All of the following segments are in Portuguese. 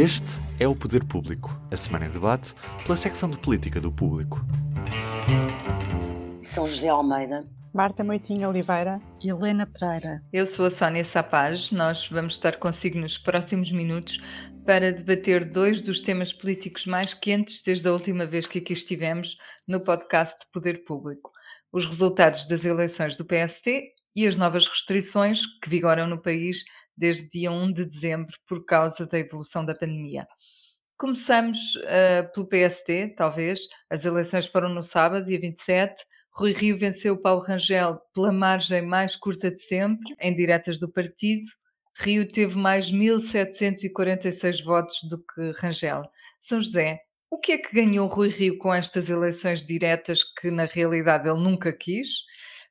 Este é o Poder Público, a semana em debate pela secção de política do Público. São José Almeida. Marta Moitinho Oliveira. E Helena Pereira. Eu sou a Sónia Sapaz. Nós vamos estar consigo nos próximos minutos para debater dois dos temas políticos mais quentes desde a última vez que aqui estivemos no podcast Poder Público. Os resultados das eleições do PST e as novas restrições que vigoram no país desde dia 1 de dezembro por causa da evolução da pandemia. Começamos uh, pelo PST, talvez. As eleições foram no sábado, dia 27. Rui Rio venceu Paulo Rangel pela margem mais curta de sempre, em diretas do partido. Rio teve mais 1.746 votos do que Rangel. São José, o que é que ganhou Rui Rio com estas eleições diretas que na realidade ele nunca quis?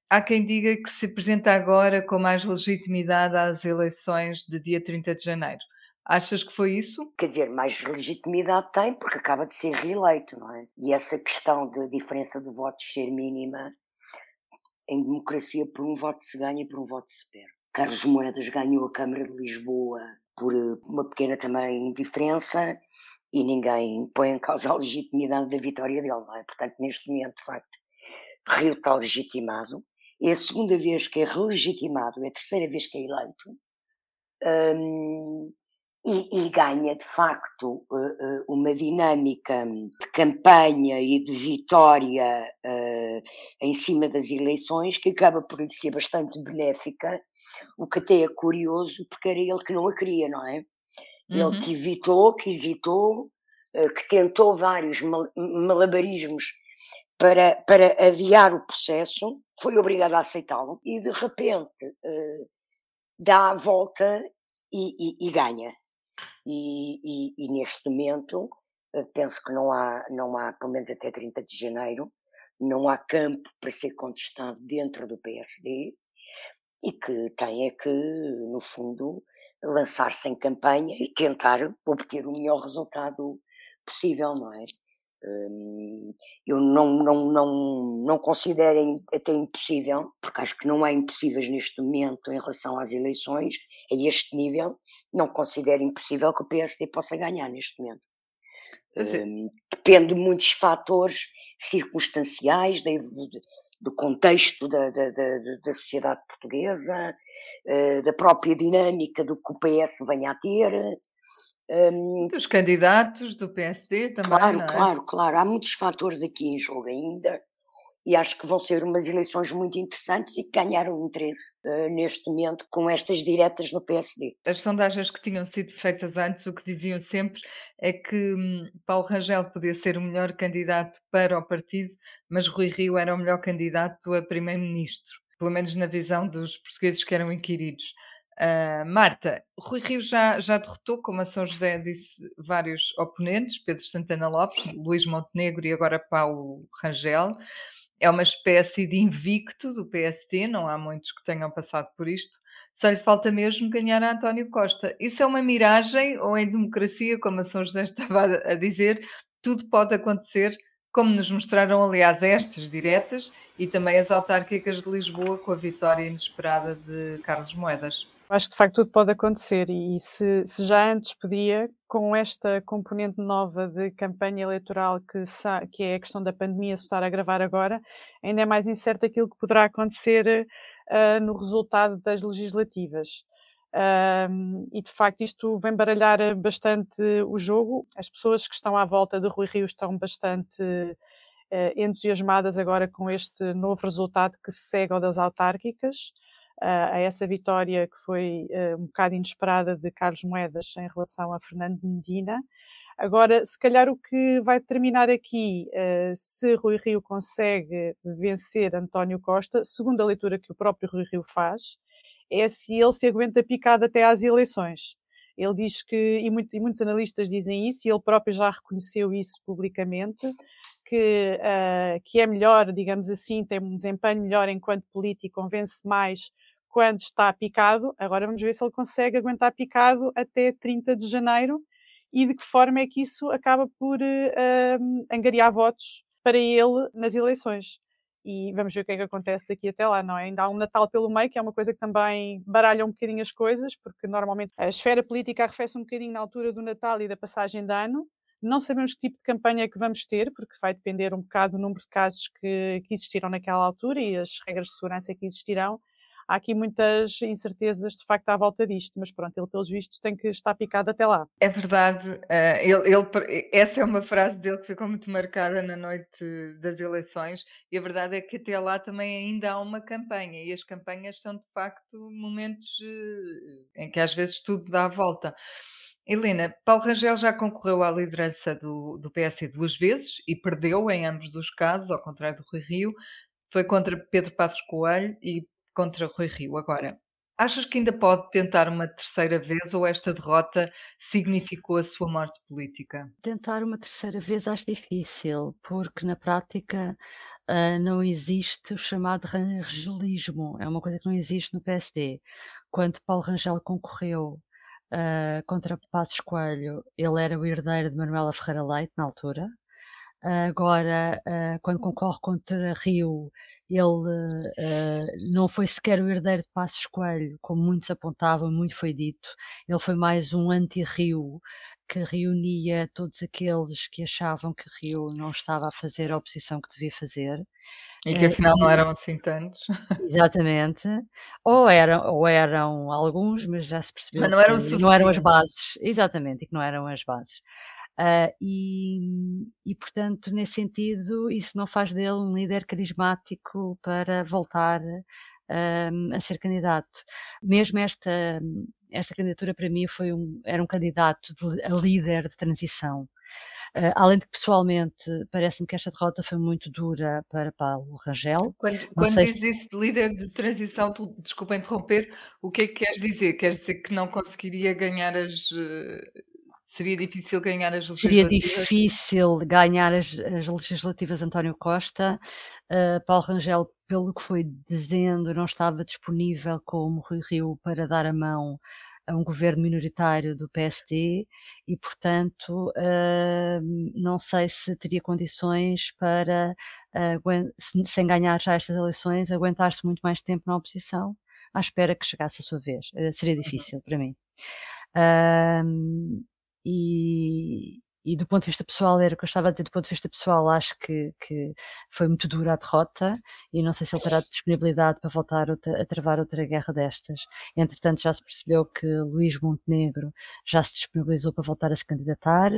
Há quem diga que se apresenta agora com mais legitimidade às eleições de dia 30 de janeiro. Achas que foi isso? Quer dizer, mais legitimidade tem porque acaba de ser reeleito, não é? E essa questão de diferença de votos ser mínima, em democracia, por um voto se ganha e por um voto se perde. Carlos Moedas ganhou a Câmara de Lisboa por eh, uma pequena também diferença e ninguém põe em causa a legitimidade da vitória dele, não é? Portanto, neste momento, de facto, Rio está legitimado é a segunda vez que é relegitimado, é a terceira vez que é eleito, um, e, e, ganha de facto uh, uh, uma dinâmica de campanha e de vitória uh, em cima das eleições que acaba por lhe ser bastante benéfica, o que até é curioso, porque era ele que não a queria, não é? Uhum. Ele que evitou, que hesitou, que tentou vários malabarismos para, para adiar o processo, foi obrigado a aceitá-lo e de repente uh, dá a volta e, e, e ganha. E, e, neste momento uh, penso que não há, não há, pelo menos até 30 de janeiro, não há campo para ser contestado dentro do PSD e que tem é que, no fundo, lançar-se em campanha e tentar obter o melhor resultado possível, não é? Hum, eu não, não, não, não considero até impossível, porque acho que não há impossíveis neste momento em relação às eleições, a este nível, não considero impossível que o PSD possa ganhar neste momento. Um, depende de muitos fatores circunstanciais, do contexto da, da, da, da sociedade portuguesa, uh, da própria dinâmica do que o PS venha a ter, um, Dos candidatos do PSD também. Claro, é? claro, claro. Há muitos fatores aqui em jogo ainda e acho que vão ser umas eleições muito interessantes e que ganharam interesse uh, neste momento com estas diretas no PSD. As sondagens que tinham sido feitas antes, o que diziam sempre é que hum, Paulo Rangel podia ser o melhor candidato para o partido, mas Rui Rio era o melhor candidato a primeiro-ministro, pelo menos na visão dos portugueses que eram inquiridos. Uh, Marta, Rui Rio já, já derrotou, como a São José disse, vários oponentes, Pedro Santana Lopes, Luís Montenegro e agora Paulo Rangel. É uma espécie de invicto do PST, não há muitos que tenham passado por isto. Só lhe falta mesmo ganhar a António Costa. Isso é uma miragem ou em democracia, como a São José estava a dizer, tudo pode acontecer, como nos mostraram, aliás, estas diretas e também as autárquicas de Lisboa com a vitória inesperada de Carlos Moedas. Acho que de facto tudo pode acontecer e se, se, já antes podia, com esta componente nova de campanha eleitoral que, que é a questão da pandemia se estar a gravar agora, ainda é mais incerto aquilo que poderá acontecer uh, no resultado das legislativas. Uh, e de facto isto vem baralhar bastante o jogo. As pessoas que estão à volta de Rui Rio estão bastante uh, entusiasmadas agora com este novo resultado que se segue ao das autárquicas a essa vitória que foi eh, um bocado inesperada de Carlos Moedas em relação a Fernando Medina. Agora, se calhar o que vai determinar aqui uh, se Rui Rio consegue vencer António Costa, segundo a leitura que o próprio Rui Rio faz, é se ele se aguenta picado até às eleições. Ele diz que, e, muito, e muitos analistas dizem isso, e ele próprio já reconheceu isso publicamente, que, uh, que é melhor, digamos assim, tem um desempenho melhor enquanto político, convence mais quando está picado. Agora vamos ver se ele consegue aguentar picado até 30 de janeiro e de que forma é que isso acaba por uh, angariar votos para ele nas eleições. e vamos ver o que é que acontece daqui até lá, não é? Ainda há um Natal pelo meio, que é uma coisa que também baralha um bocadinho as coisas, porque normalmente a esfera política arrefece um bocadinho na altura do Natal e da passagem de ano. Não sabemos que tipo de campanha é que vamos ter, porque vai depender um bocado do número de casos que, que existiram naquela altura e as regras de segurança que existirão há aqui muitas incertezas de facto à volta disto, mas pronto, ele pelos vistos tem que estar picado até lá. É verdade, uh, ele, ele, essa é uma frase dele que ficou muito marcada na noite das eleições e a verdade é que até lá também ainda há uma campanha e as campanhas são de facto momentos uh, em que às vezes tudo dá a volta. Helena, Paulo Rangel já concorreu à liderança do, do PS duas vezes e perdeu em ambos os casos, ao contrário do Rui Rio. Foi contra Pedro Passos Coelho e contra Rui Rio. Agora, achas que ainda pode tentar uma terceira vez ou esta derrota significou a sua morte política? Tentar uma terceira vez acho difícil, porque na prática uh, não existe o chamado rangelismo, é uma coisa que não existe no PSD. Quando Paulo Rangel concorreu uh, contra Passos Coelho, ele era o herdeiro de Manuela Ferreira Leite na altura, Agora, uh, quando concorre contra Rio, ele uh, não foi sequer o herdeiro de Passos Coelho, como muitos apontavam, muito foi dito. Ele foi mais um anti-Rio que reunia todos aqueles que achavam que Rio não estava a fazer a oposição que devia fazer. E que afinal não eram assim tantos. Exatamente. Ou eram, ou eram alguns, mas já se percebeu mas não eram, que não eram as bases. Exatamente, e que não eram as bases. Uh, e, e, portanto, nesse sentido, isso não faz dele um líder carismático para voltar uh, a ser candidato. Mesmo esta, esta candidatura, para mim, foi um, era um candidato de, a líder de transição. Uh, além de que, pessoalmente, parece-me que esta derrota foi muito dura para Paulo Rangel. Quando, quando dizes se... isso de líder de transição, tu, desculpa interromper, o que é que queres dizer? Queres dizer que não conseguiria ganhar as, Seria difícil ganhar as legislativas? Seria difícil ganhar as, as legislativas António Costa. Uh, Paulo Rangel, pelo que foi dizendo, não estava disponível como Rui Rio para dar a mão a um governo minoritário do PSD e, portanto, uh, não sei se teria condições para, uh, sem ganhar já estas eleições, aguentar-se muito mais tempo na oposição, à espera que chegasse a sua vez. Seria uhum. difícil para mim. Uh, e, e do ponto de vista pessoal, era o que eu estava a dizer, do ponto de vista pessoal, acho que, que foi muito dura a derrota e não sei se ele terá disponibilidade para voltar a travar outra guerra destas. Entretanto, já se percebeu que Luís Montenegro já se disponibilizou para voltar a se candidatar.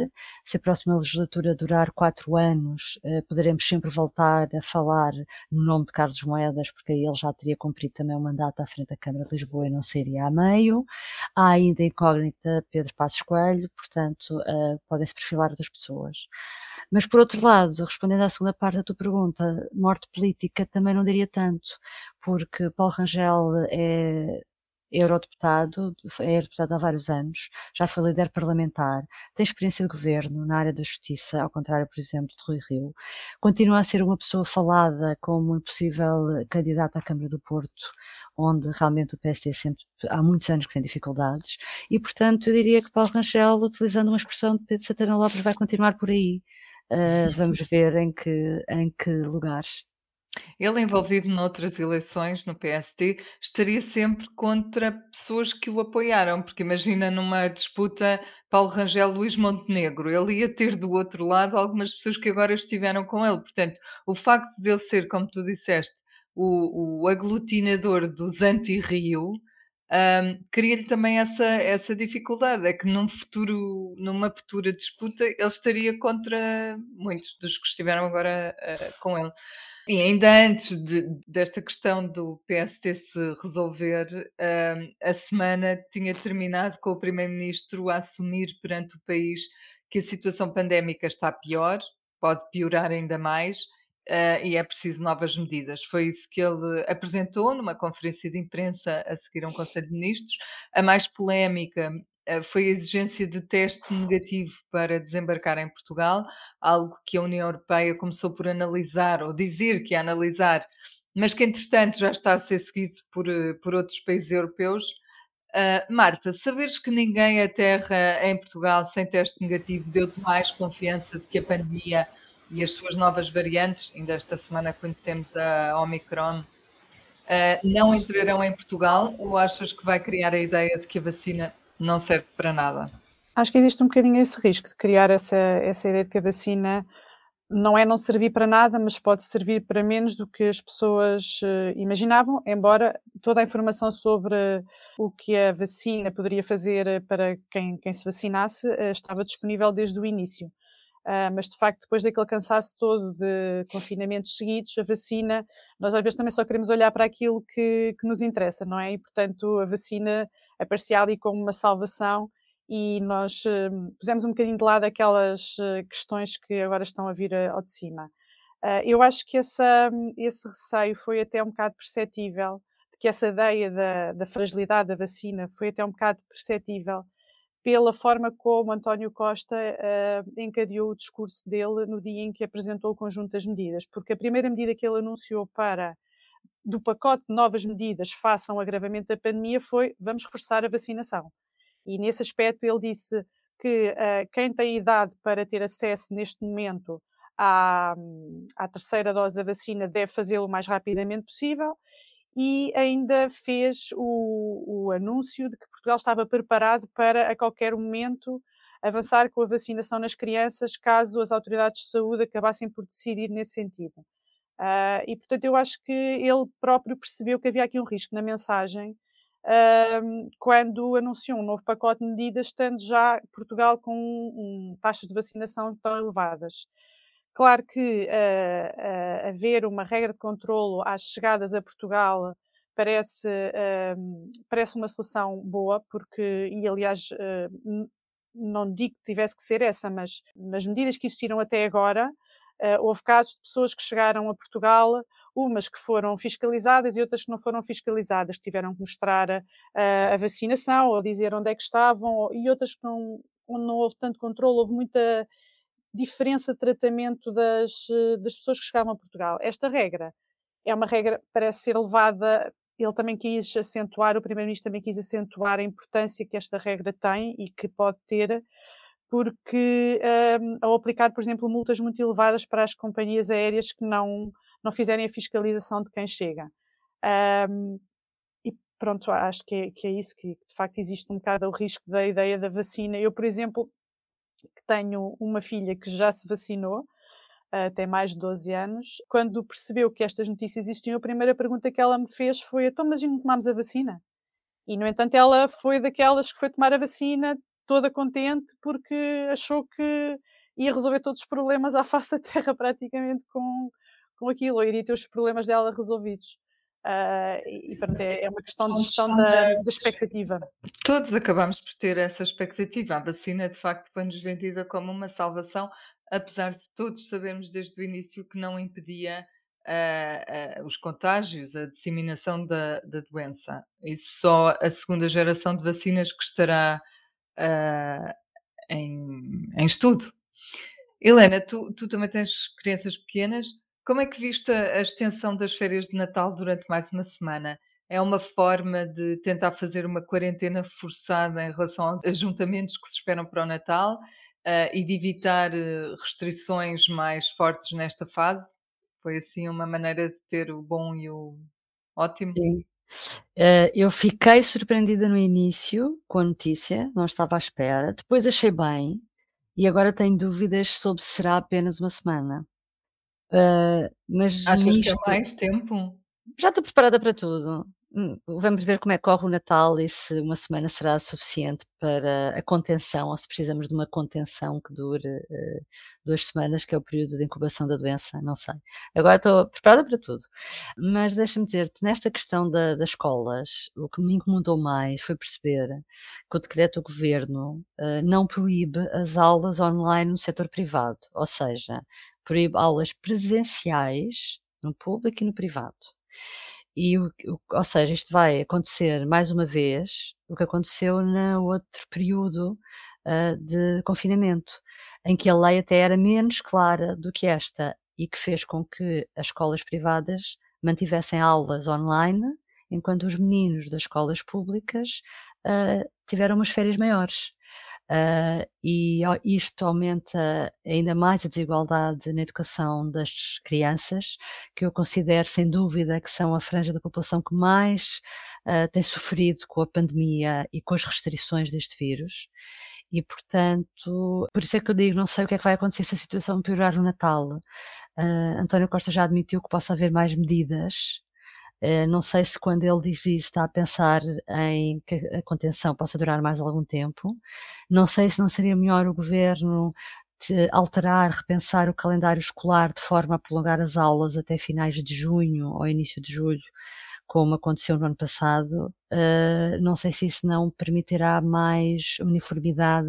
Se a próxima legislatura durar quatro anos, eh, poderemos sempre voltar a falar no nome de Carlos Moedas, porque aí ele já teria cumprido também o mandato à frente da Câmara de Lisboa e não seria a meio. Há ainda incógnita Pedro Passos Coelho, portanto, eh, podem-se perfilar falar das pessoas. Mas, por outro lado, respondendo à segunda parte da tua pergunta, morte política também não diria tanto, porque Paulo Rangel é eurodeputado, é eurodeputado há vários anos, já foi líder parlamentar, tem experiência de governo na área da justiça, ao contrário, por exemplo, de Rui Rio, continua a ser uma pessoa falada como um possível candidato à Câmara do Porto, onde realmente o PSD sempre, há muitos anos que tem dificuldades, e portanto eu diria que Paulo Rangel, utilizando uma expressão de Pedro Santana Lopes, vai continuar por aí. Uh, vamos ver em que, em que lugares. Ele, envolvido noutras eleições no PSD, estaria sempre contra pessoas que o apoiaram, porque imagina numa disputa Paulo Rangel Luís Montenegro, ele ia ter do outro lado algumas pessoas que agora estiveram com ele. Portanto, o facto de ele ser, como tu disseste, o, o aglutinador dos anti-Rio, um, cria-lhe também essa, essa dificuldade, é que num futuro, numa futura disputa, ele estaria contra muitos dos que estiveram agora uh, com ele. E ainda antes de, desta questão do PST se resolver, uh, a semana tinha terminado com o Primeiro-Ministro a assumir perante o país que a situação pandémica está pior, pode piorar ainda mais uh, e é preciso novas medidas. Foi isso que ele apresentou numa conferência de imprensa a seguir a um Conselho de Ministros. A mais polémica foi a exigência de teste negativo para desembarcar em Portugal, algo que a União Europeia começou por analisar, ou dizer que ia analisar, mas que entretanto já está a ser seguido por, eh, por outros países europeus. Uh, Marta, saberes que ninguém aterra em Portugal sem teste negativo deu-te mais confiança de que a pandemia e as suas novas variantes, ainda esta semana conhecemos a Omicron, uh, não entrarão em Portugal ou achas que vai criar a ideia de que a vacina não serve para nada? Acho que existe um bocadinho esse risco de criar essa, essa ideia de que a vacina não é não servir para nada, mas pode servir para menos do que as pessoas uh, imaginavam, embora toda a informação sobre o que a vacina poderia fazer para quem, quem se vacinasse uh, estava disponível desde o início. Uh, mas de facto, depois daquele cansaço todo de confinamentos seguidos, a vacina, nós às vezes também só queremos olhar para aquilo que, que nos interessa, não é? E portanto, a vacina aparecia ali como uma salvação e nós uh, pusemos um bocadinho de lado aquelas uh, questões que agora estão a vir ao de cima. eu acho que essa, esse receio foi até um bocado perceptível, de que essa ideia da, da fragilidade da vacina foi até um bocado perceptível pela forma como António Costa uh, encadeou o discurso dele no dia em que apresentou o conjunto das medidas, porque a primeira medida que ele anunciou para do pacote de novas medidas face ao agravamento da pandemia foi vamos reforçar a vacinação. E nesse aspecto ele disse que uh, quem tem idade para ter acesso neste momento à, à terceira dose da vacina deve fazê-lo o mais rapidamente possível e ainda fez o, o, anúncio de que Portugal estava preparado para a qualquer momento avançar com a vacinação nas crianças, caso as autoridades de saúde acabassem por decidir nesse sentido. Uh, e portanto eu acho que ele próprio percebeu que havia aqui um risco na mensagem uh, quando anunciou um novo pacote de medidas, estando já Portugal com um, taxas de vacinação tão elevadas. Claro que uh, uh, haver uma regra de controlo às chegadas a Portugal parece, uh, parece uma solução boa, porque, e aliás, não digo que tivesse que ser essa, mas nas medidas que existiram até agora, houve casos de pessoas que chegaram a Portugal, umas que foram fiscalizadas e outras que não foram fiscalizadas, que tiveram que mostrar a, a vacinação ou dizer onde é que estavam, e outras que não, não houve tanto controle, houve muita diferença de tratamento das, eh, das pessoas que chegavam a Portugal. Esta regra é uma regra parece ser levada, ele também quis acentuar, o Primeiro-Ministro também quis acentuar a importância que esta regra tem e que pode ter, porque um, ao aplicar, por exemplo, multas muito elevadas para as companhias aéreas que não, não fizerem a fiscalização de quem chega. Um, e pronto, acho que é, que é isso, que de facto existe um bocado o risco da ideia da vacina. Eu, por exemplo, que tenho uma filha que já se vacinou, uh, tem mais de 12 anos. Quando percebeu que estas notícias existiam, a primeira pergunta que ela me fez foi: então, mas não tomámos a vacina? E, no entanto, ela foi daquelas que foi tomar a vacina toda contente porque achou que ia resolver todos os problemas à face da Terra praticamente com, com aquilo, ou iria ter os problemas dela resolvidos. Uh, e pronto, é, é, uma questão de gestão da, da, expectativa. Todos acabamos por ter essa expectativa. A vacina, de facto, foi-nos vendida como uma salvação, apesar de todos sabermos desde o início que não impedia uh, uh, os contágios, a disseminação da, da, doença. Isso só a segunda geração de vacinas que estará em, em, estudo. Helena, tu, tu também tens crianças pequenas. Como é que viste a extensão das férias de Natal durante mais uma semana? É uma forma de tentar fazer uma quarentena forçada em relação aos ajuntamentos que se esperam para o Natal uh, e de evitar uh, restrições mais fortes nesta fase? Foi assim uma maneira de ter o bom e o ótimo? Sim. Uh, eu fiquei surpreendida no início com a notícia, não estava à espera. Depois achei bem e agora tenho dúvidas sobre se será apenas uma semana. Uh, mas Achas nisto, que é mais tempo? Já estou preparada para tudo. Hum, vamos ver como é que corre o Natal e se uma semana será suficiente para a contenção, ou se precisamos de uma contenção que dure uh, duas semanas, que é o período de incubação da doença, não sei. Agora estou preparada para tudo. Mas deixa-me dizer-te, nesta questão da, das escolas, o que me incomodou mais foi perceber que o decreto do governo uh, não proíbe as aulas online no setor privado, ou seja, proíbe aulas presenciais no público e no privado. E, ou seja, isto vai acontecer mais uma vez o que aconteceu no outro período uh, de confinamento, em que a lei até era menos clara do que esta e que fez com que as escolas privadas mantivessem aulas online, enquanto os meninos das escolas públicas uh, tiveram umas férias maiores. Uh, e isto aumenta ainda mais a desigualdade na educação das crianças, que eu considero sem dúvida que são a franja da população que mais uh, tem sofrido com a pandemia e com as restrições deste vírus. E, portanto, por isso é que eu digo, não sei o que é que vai acontecer se a situação piorar no Natal. Uh, António Costa já admitiu que possa haver mais medidas. Uh, não sei se quando ele diz isso está a pensar em que a contenção possa durar mais algum tempo. Não sei se não seria melhor o governo alterar, repensar o calendário escolar de forma a prolongar as aulas até finais de junho ou início de julho, como aconteceu no ano passado, uh, não sei se isso não permitirá mais uniformidade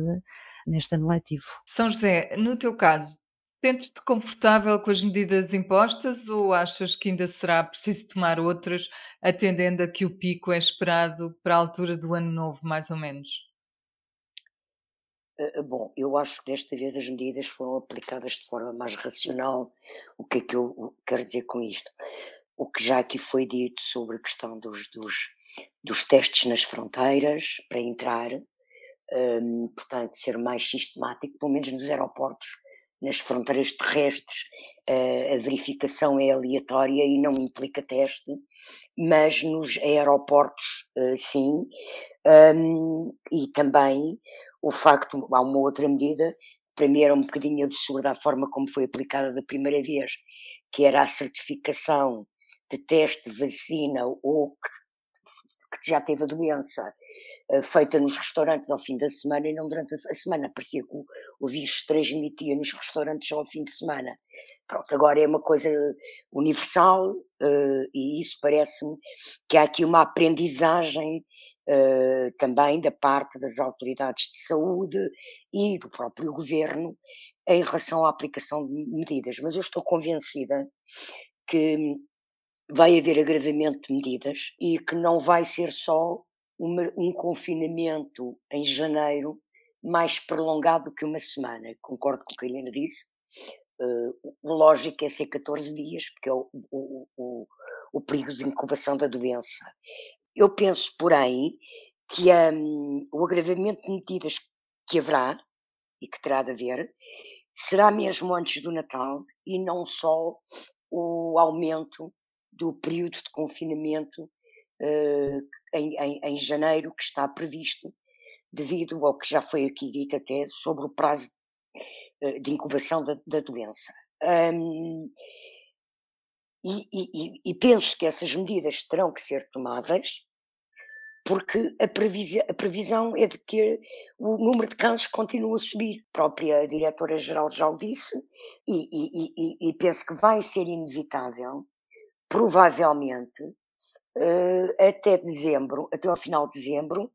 neste ano letivo. São José, no teu caso, sentes-te confortável com as medidas impostas ou achas que ainda será preciso tomar outras, atendendo a que o pico é esperado para a altura do ano novo, mais ou menos? Uh, bom, eu acho que desta vez as medidas foram aplicadas de forma mais racional. O que é que eu quero dizer com isto? o que já aqui foi dito sobre a questão dos, dos, dos testes nas fronteiras para entrar, um, portanto, ser mais sistemático, pelo menos nos aeroportos, nas fronteiras terrestres, uh, a verificação é aleatória e não implica teste, mas nos aeroportos, uh, sim, e também o facto, há uma outra medida, para mim era um bocadinho absurda a forma como foi aplicada da primeira vez, que era a certificação de teste, vacina ou que, que já teve a doença feita nos restaurantes ao fim da semana e não durante a semana. Parecia que o, o vírus transmitia nos restaurantes só ao fim de semana. Pronto, agora é uma coisa universal uh, e isso parece-me que há aqui uma aprendizagem uh, também da parte das autoridades de saúde e do próprio governo em relação à aplicação de medidas. Mas eu estou convencida que vai haver agravamento de medidas e que não vai ser só uma, um confinamento em janeiro mais prolongado que uma semana. Concordo com o que a Helena disse. Uh, o lógico é ser 14 dias, porque é o, o, o, o de incubação da doença. Eu penso, porém, que um, o agravamento de medidas que haverá e que terá de haver será mesmo antes do Natal e não só o aumento do período de confinamento em, em, em, janeiro que está previsto, devido ao que já foi aqui dito até sobre o prazo de, uh, de incubação da, da doença. Um, e, e, e, penso que essas medidas terão que ser tomadas porque a, a previsão é de que o número de casos continua a subir. A própria diretora-geral já o disse e, e penso que vai ser inevitável provavelmente uh, até dezembro, até ao final de dezembro,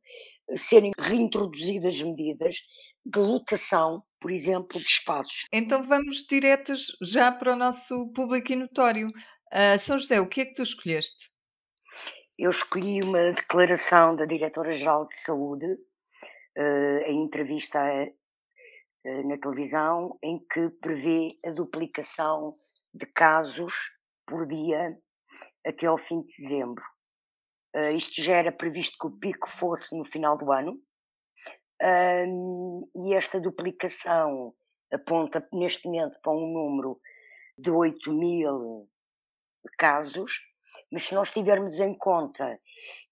serem reintroduzidas medidas de lotação, por exemplo, de espaços. Então vamos diretos já para o nosso público e notório. Uh, São José, o que é que tu escolheste? Eu escolhi uma declaração da Diretora-Geral de Saúde, uh, em entrevista uh, na televisão, em que prevê a duplicação de casos por dia até ao fim de dezembro. Uh, isto já era previsto que o pico fosse no final do ano, e esta duplicação aponta neste momento para um número de 8 mil casos, mas se nós tivermos em conta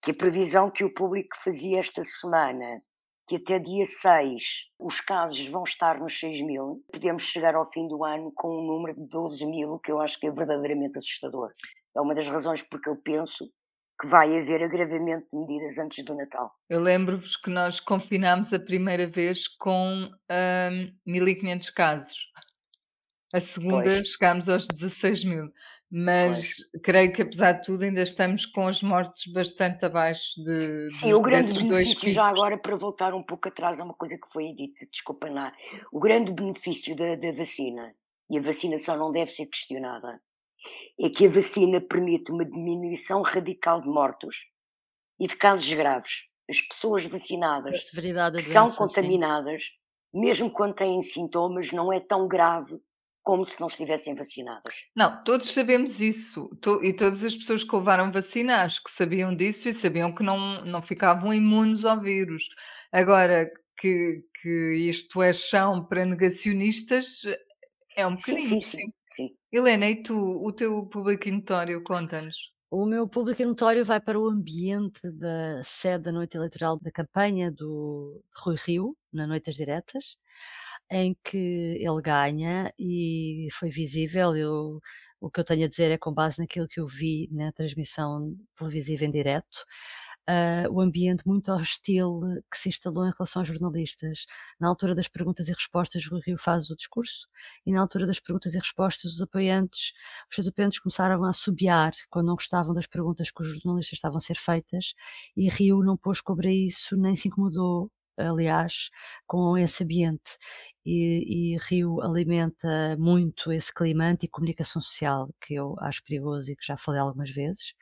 que a previsão que o público fazia esta semana, que até dia 6 os casos vão estar nos 6 mil, podemos chegar ao fim do ano com um número de 12 mil, que eu acho que é verdadeiramente assustador. É uma das razões porque eu penso que vai haver agravamento de medidas antes do Natal. Eu lembro-vos que nós confinámos a primeira vez com um, 1500 casos. A segunda pois. chegámos aos 16 mil. Mas pois. creio que, apesar de tudo, ainda estamos com as mortes bastante abaixo de. Sim, de, o grande benefício, já agora para voltar um pouco atrás a uma coisa que foi dita, desculpa lá, o grande benefício da, da vacina, e a vacinação não deve ser questionada, é que a vacina permite uma diminuição radical de mortos e de casos graves. As pessoas vacinadas que doença, são contaminadas, sim. mesmo quando têm sintomas, não é tão grave como se não estivessem vacinadas. Não, todos sabemos isso. E todas as pessoas que levaram vacina acho que sabiam disso e sabiam que não, não ficavam imunes ao vírus. Agora, que, que isto é chão para negacionistas, é um Sim, bocadinho. sim, sim, sim. Helena, e tu, o teu público notório, conta-nos. O meu público notório vai para o ambiente da sede da noite eleitoral da campanha do Rui Rio, na Noite das Diretas, em que ele ganha e foi visível. Eu, o que eu tenho a dizer é com base naquilo que eu vi na transmissão televisiva em direto uh, o ambiente muito hostil que se instalou em relação aos jornalistas. Na altura das perguntas e respostas, o Rio faz o discurso, e na altura das perguntas e respostas, os apoiantes, os seus apoiantes começaram a assobiar quando não gostavam das perguntas que os jornalistas estavam a ser feitas, e Rio não pôs cobra isso, nem se incomodou aliás, com esse ambiente. E, e, Rio alimenta muito esse clima anti-comunicação social, que eu acho perigoso e que já falei algumas vezes.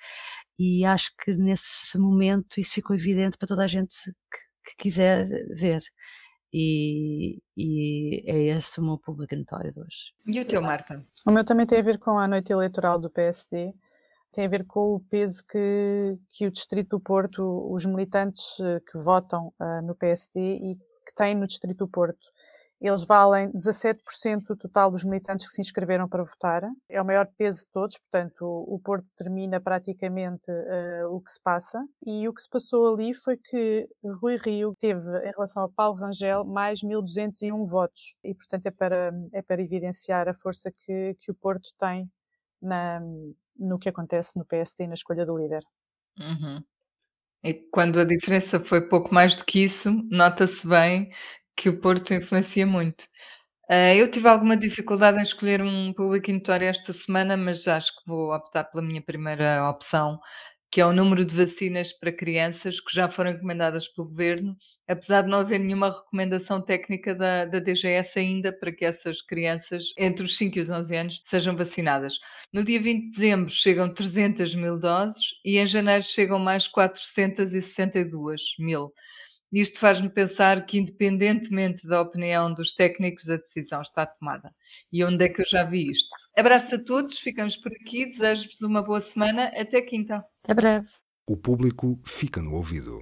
E acho que nesse momento isso ficou evidente para toda a gente que, que quiser ver. E, e, é esse o meu público notório de hoje. E o teu, Marta? O meu também tem a ver com a noite eleitoral do PSD tem a ver com o peso que, que o Distrito do Porto, os militantes eh, que votam uh, no PSD e que têm no Distrito do Porto. Eles valem 17% do total dos militantes que se inscreveram para votar. É o maior peso de todos, portanto, o, Porto determina praticamente uh, o que se passa. E o que se passou ali foi que Rui Rio teve, em relação a Paulo Rangel, mais 1.201 votos. E, portanto, é para, é para evidenciar a força que, que o Porto tem na, no que acontece no PSD na escolha do líder. Uhum. E quando a diferença foi pouco mais do que isso, nota-se bem que o Porto influencia muito. Uh, eu tive alguma dificuldade em escolher um público notório esta semana, mas acho que vou optar pela minha primeira opção, que é o número de vacinas para crianças que já foram encomendadas pelo Governo, apesar de não haver nenhuma recomendação técnica da, da DGS ainda para que essas crianças entre os 5 e os 11 anos sejam vacinadas. No dia 20 de dezembro chegam 300 mil doses e em janeiro chegam mais 462 mil. Isto faz-me pensar que, independentemente da opinião dos técnicos, a decisão está tomada. E onde é que eu já vi isto? Abraço a todos, ficamos por aqui, desejo-vos uma boa semana, até quinta. Até breve. O público fica no ouvido.